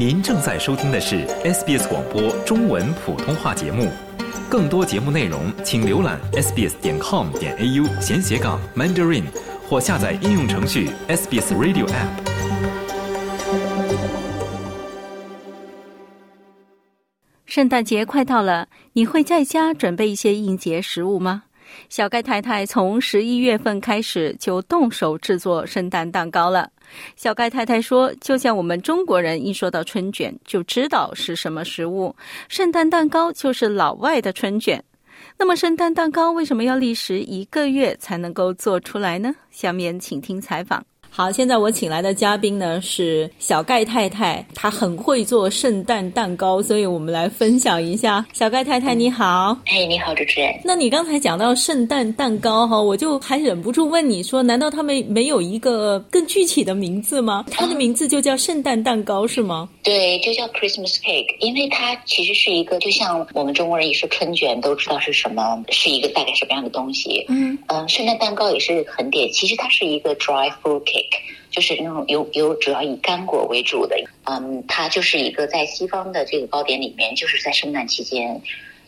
您正在收听的是 SBS 广播中文普通话节目，更多节目内容请浏览 sbs 点 com 点 au 闲斜杠 mandarin 或下载应用程序 SBS Radio App。圣诞节快到了，你会在家准备一些应节食物吗？小盖太太从十一月份开始就动手制作圣诞蛋糕了。小盖太太说：“就像我们中国人一说到春卷就知道是什么食物，圣诞蛋糕就是老外的春卷。那么，圣诞蛋糕为什么要历时一个月才能够做出来呢？下面请听采访。”好，现在我请来的嘉宾呢是小盖太太，她很会做圣诞蛋糕，所以我们来分享一下。小盖太太你好，哎，你好，主持人。那你刚才讲到圣诞蛋糕哈，我就还忍不住问你说，难道他们没有一个更具体的名字吗？它的名字就叫圣诞蛋糕是吗？对，就叫 Christmas cake，因为它其实是一个，就像我们中国人一说春卷都知道是什么，是一个大概什么样的东西。嗯嗯，圣诞蛋糕也是很典，其实它是一个 dry fruit cake。就是那种有有主要以干果为主的，嗯，它就是一个在西方的这个糕点里面，就是在圣诞期间，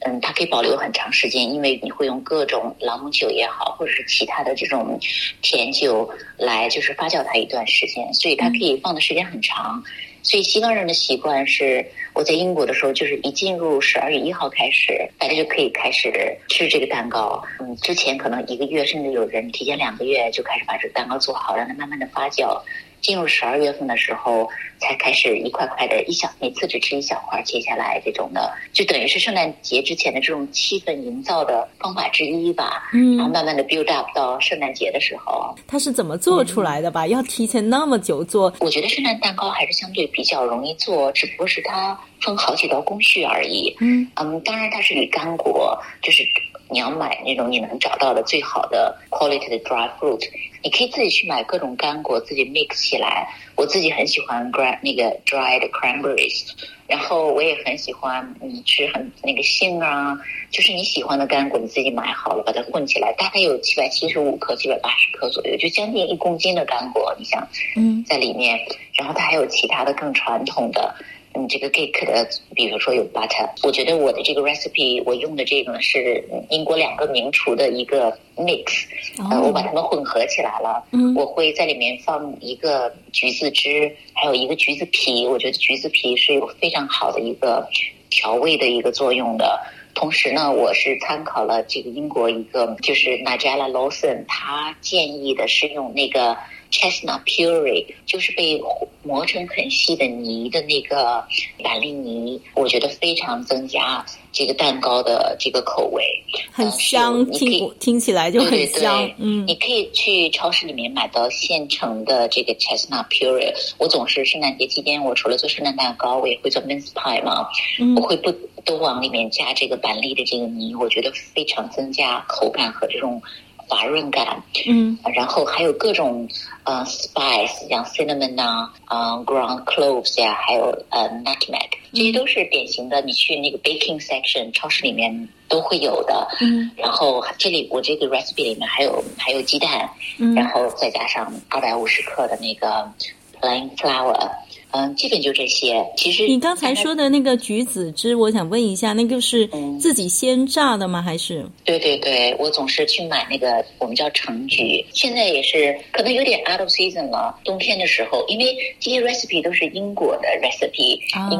嗯，它可以保留很长时间，因为你会用各种朗姆酒也好，或者是其他的这种甜酒来就是发酵它一段时间，所以它可以放的时间很长。所以西方人的习惯是，我在英国的时候，就是一进入十二月一号开始，大家就可以开始吃这个蛋糕。嗯，之前可能一个月，甚至有人提前两个月就开始把这个蛋糕做好，让它慢慢的发酵。进入十二月份的时候，才开始一块块的，一小每次只吃一小块切下来，这种的，就等于是圣诞节之前的这种气氛营造的方法之一吧。嗯，然后慢慢的 build up 到圣诞节的时候，它是怎么做出来的吧？要提前那么久做？我觉得圣诞蛋糕还是相对比较容易做，只不过是它分好几道工序而已。嗯嗯，当然它是以干果，就是你要买那种你能找到的最好的 quality 的 dry fruit。你可以自己去买各种干果，自己 mix 起来。我自己很喜欢 gra 那个 dried cranberries，然后我也很喜欢嗯吃很那个杏啊，就是你喜欢的干果，你自己买好了，把它混起来，大概有七百七十五克、七百八十克左右，就将近一公斤的干果，你想嗯在里面，然后它还有其他的更传统的。嗯，这个 cake 的，比如说有 butter，我觉得我的这个 recipe 我用的这个是英国两个名厨的一个 mix，呃，我把它们混合起来了。嗯，我会在里面放一个橘子汁，还有一个橘子皮。我觉得橘子皮是有非常好的一个调味的一个作用的。同时呢，我是参考了这个英国一个就是 Najella Lawson，他建议的是用那个。Chestnut puree 就是被磨成很细的泥的那个板栗泥，我觉得非常增加这个蛋糕的这个口味，很香，听听起来就很香。嗯，你可以去超市里面买到现成的这个 chestnut puree。我总是圣诞节期间，我除了做圣诞蛋糕，我也会做 mince pie 嘛，我会不都往里面加这个板栗的这个泥，我觉得非常增加口感和这种。滑润感，嗯，然后还有各种呃 spice，像 cinnamon 啊，啊 ground cloves 呀，还有呃 nutmeg，这些都是典型的，你去那个 baking section 超市里面都会有的。嗯，然后这里我这个 recipe 里面还有还有鸡蛋，嗯，然后再加上二百五十克的那个 plain flour。嗯，基本就这些。其实你刚才说的那个橘子汁，我想问一下，那个是自己先榨的吗？还是？对对对，我总是去买那个我们叫橙橘，现在也是可能有点 out of season 了。冬天的时候，因为这些 recipe 都是英国的 recipe，啊，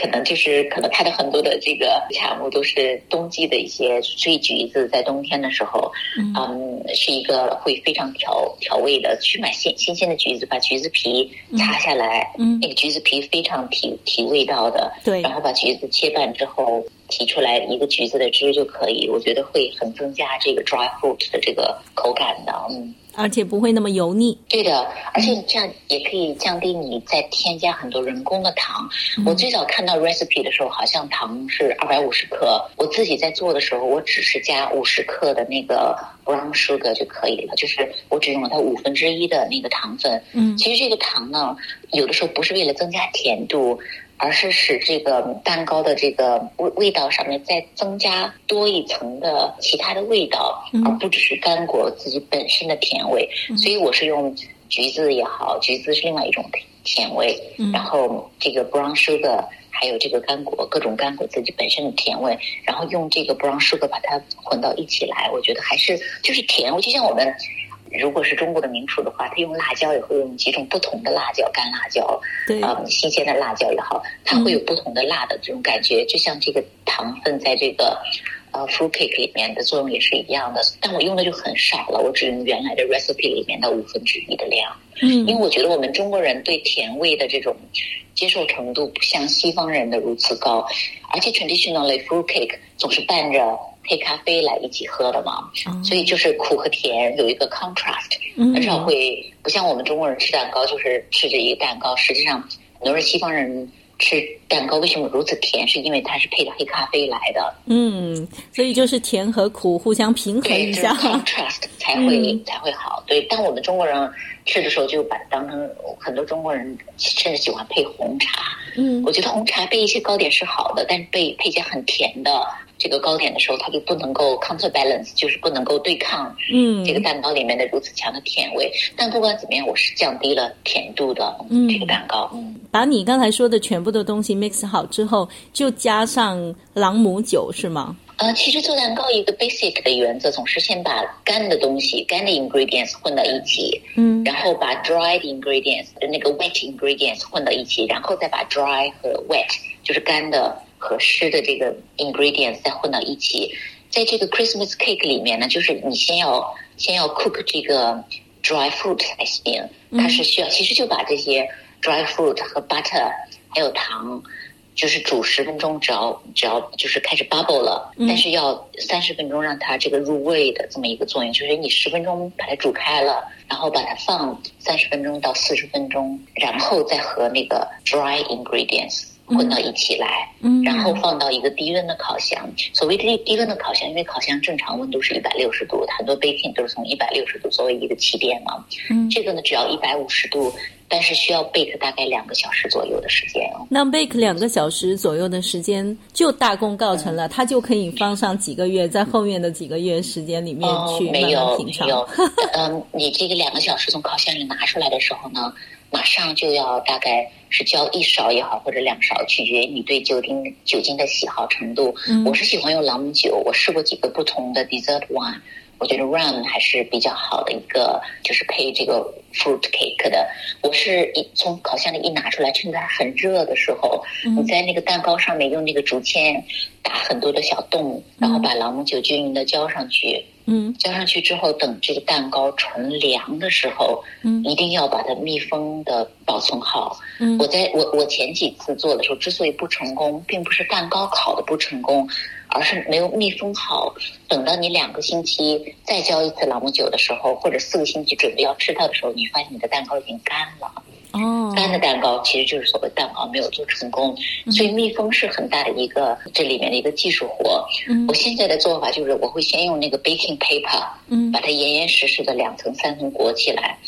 可能就是可能它的很多的这个产物都是冬季的一些，所以橘子在冬天的时候，嗯，是一个会非常调调味的。去买新新鲜的橘子，把橘子皮擦下来，嗯，那个。橘子皮非常提提味道的，对，然后把橘子切半之后提出来一个橘子的汁就可以，我觉得会很增加这个 dry fruit 的这个口感的，嗯。而且不会那么油腻。对的，而且这样也可以降低你再添加很多人工的糖。我最早看到 recipe 的时候，好像糖是二百五十克。我自己在做的时候，我只是加五十克的那个 brown sugar 就可以了，就是我只用了它五分之一的那个糖分。嗯，其实这个糖呢，有的时候不是为了增加甜度。而是使这个蛋糕的这个味味道上面再增加多一层的其他的味道，而不只是干果自己本身的甜味。所以我是用橘子也好，橘子是另外一种甜味，然后这个 brown sugar 还有这个干果，各种干果自己本身的甜味，然后用这个 brown sugar 把它混到一起来，我觉得还是就是甜。就像我们如果是中国的名厨的话，他用辣椒也会用几种不同的辣椒，干辣椒，啊，新鲜的辣椒也好，它会有不同的辣的这种感觉，就像这个糖分在这个。呃，fruit cake 里面的作用也是一样的，但我用的就很少了，我只用原来的 recipe 里面的五分之一的量。嗯，因为我觉得我们中国人对甜味的这种接受程度不像西方人的如此高，而且 traditionally fruit cake 总是伴着黑咖啡来一起喝的嘛，所以就是苦和甜有一个 contrast，很少会不像我们中国人吃蛋糕就是吃着一个蛋糕，实际上很多人西方人。吃蛋糕为什么如此甜？是因为它是配的黑咖啡来的。嗯，所以就是甜和苦互相平衡一下，contrast 才会才会好。对，但我们中国人吃的时候就把它当成很多中国人甚至喜欢配红茶。嗯，我觉得红茶配一些糕点是好的，但是配配些很甜的。这个糕点的时候，它就不能够 counterbalance，就是不能够对抗嗯这个蛋糕里面的如此强的甜味。但不管怎么样，我是降低了甜度的这个蛋糕。把你刚才说的全部的东西 mix 好之后，就加上朗姆酒是吗？呃，其实做蛋糕一个 basic 的原则，总是先把干的东西、干的 ingredients 混到一起，嗯，然后把 dried ingredients 那个 wet ingredients 混到一起，然后再把 dry 和 wet 就是干的。和湿的这个 ingredients 再混到一起，在这个 Christmas cake 里面呢，就是你先要先要 cook 这个 dry fruit 才行。它是需要，其实就把这些 dry fruit 和 butter 还有糖，就是煮十分钟，只要只要就是开始 bubble 了，但是要三十分钟让它这个入味的这么一个作用，就是你十分钟把它煮开了，然后把它放三十分钟到四十分钟，然后再和那个 dry ingredients。混到一起来，嗯然后放到一个低温的烤箱。所谓低低温的烤箱，因为烤箱正常温度是一百六十度，很多 baking 都是从一百六十度作为一个起点嘛。嗯，这个呢只要一百五十度，但是需要 bake 大概两个小时左右的时间。那 bake 两个小时左右的时间就大功告成了，它就可以放上几个月，在后面的几个月时间里面去慢慢品尝。嗯，你这个两个小时从烤箱里拿出来的时候呢？马上就要大概是浇一勺也好，或者两勺，取决于你对酒精酒精的喜好程度。我是喜欢用朗姆酒，我试过几个不同的 dessert wine，我觉得 rum 还是比较好的一个，就是配这个 fruit cake 的。我是一从烤箱里一拿出来，趁它很热的时候，你在那个蛋糕上面用那个竹签打很多的小洞，然后把朗姆酒均匀的浇上去。嗯，浇上去之后，等这个蛋糕纯凉的时候，嗯，一定要把它密封的保存好。嗯，我在我我前几次做的时候，之所以不成功，并不是蛋糕烤的不成功，而是没有密封好。等到你两个星期再浇一次朗姆酒的时候，或者四个星期准备要吃它的时候，你发现你的蛋糕已经干了。哦，干的蛋糕其实就是所谓蛋糕没有做成功，所以密封是很大的一个这里面的一个技术活。嗯，我现在的做法就是我会先用那个 baking paper，嗯，把它严严实实的两层三层裹起来，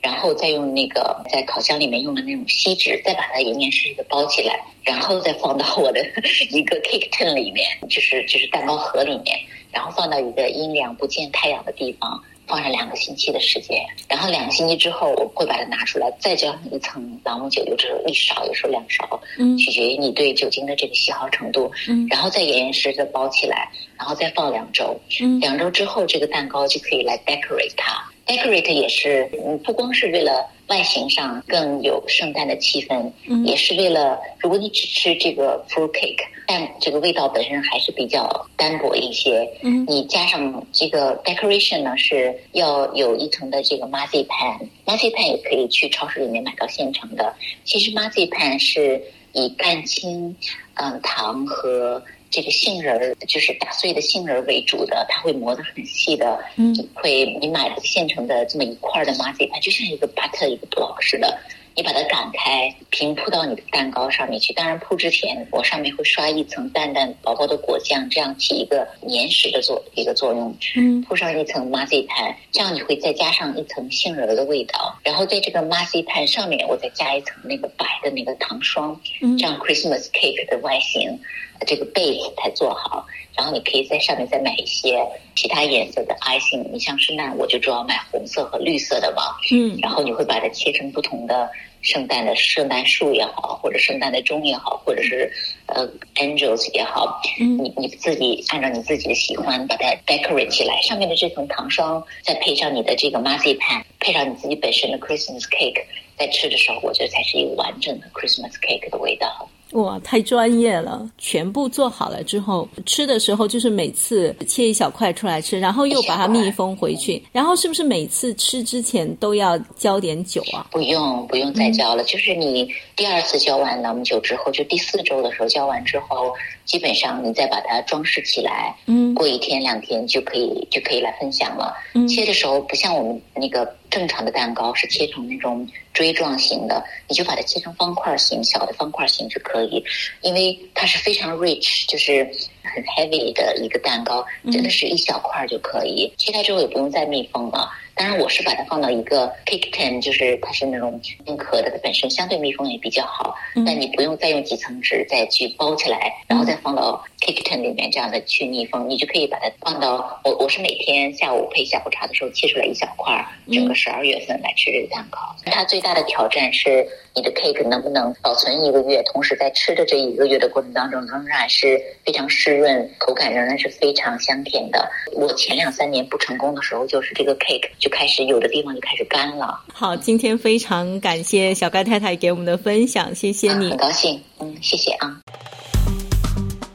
然后再用那个在烤箱里面用的那种锡纸，再把它严严实实的包起来，然后再放到我的 一个 cake tin 里面，就是就是蛋糕盒里面，然后放到一个阴凉不见太阳的地方。放上两个星期的时间，然后两个星期之后，我会把它拿出来，再浇上一层朗姆酒，有时候一勺，有时候两勺，嗯，取决于你对酒精的这个喜好程度，嗯，然后再严严实实的包起来，然后再放两周，嗯，两周之后，这个蛋糕就可以来 decorate 它。Decorate 也是，嗯，不光是为了外形上更有圣诞的气氛，嗯，也是为了，如果你只吃这个 fruit cake，但这个味道本身还是比较单薄一些，嗯，你加上这个 decoration 呢，是要有一层的这个 marzipan，marzipan 也可以去超市里面买到现成的。其实 marzipan 是以蛋清、嗯糖和这个杏仁儿，就是打碎的杏仁儿为主的，它会磨得很细的。嗯，会你买的现成的这么一块的 marzipan，就像一个 butter 一个 block 似的，你把它擀开，平铺到你的蛋糕上面去。当然铺之前，我上面会刷一层淡淡薄薄的果酱，这样起一个粘实的作一个作用。嗯，铺上一层 marzipan，这样你会再加上一层杏仁儿的味道。然后在这个 marzipan 上面，我再加一层那个白的那个糖霜。嗯，这样 Christmas cake 的外形。这个 base 才做好。然后你可以在上面再买一些其他颜色的 icing。你像圣诞，我就主要买红色和绿色的嘛。嗯。然后你会把它切成不同的圣诞的圣诞树也好，或者圣诞的钟也好，或者是呃 angels 也好。嗯。你你自己按照你自己的喜欢把它 decorate 起来。上面的这层糖霜，再配上你的这个 marzipan，配上你自己本身的 Christmas cake，在吃的时候，我觉得才是一个完整的 Christmas cake 的味道。哇，太专业了！全部做好了之后，吃的时候就是每次切一小块出来吃，然后又把它密封回去。然后是不是每次吃之前都要浇点酒啊？不用，不用再浇了。就是你第二次浇完朗姆酒之后，就第四周的时候浇完之后，基本上你再把它装饰起来。嗯，过一天两天就可以就可以来分享了。嗯，切的时候不像我们那个正常的蛋糕是切成那种锥状形的，你就把它切成方块形，小的方块形就。可以，因为它是非常 rich，就是很 heavy 的一个蛋糕，真的是一小块就可以切开之后也不用再密封了。当然，我是把它放到一个 cake tin，就是它是那种硬壳的，它本身相对密封也比较好。但你不用再用几层纸再去包起来，然后再放到 cake tin 里面这样的去密封，你就可以把它放到我我是每天下午配下午茶的时候切出来一小块，整个十二月份来吃这个蛋糕。它最大的挑战是你的 cake 能不能保存一个月，同时在吃的这一个月的过程当中仍然是非常湿润，口感仍然是非常香甜的。我前两三年不成功的时候，就是这个 cake 就开始有的地方就开始干了。好，今天非常感谢小盖太太给我们的分享，谢谢你，很高兴，嗯，谢谢啊。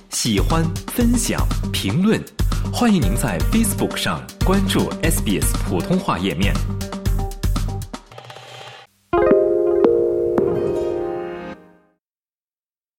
喜欢、分享、评论，欢迎您在 Facebook 上关注 SBS 普通话页面。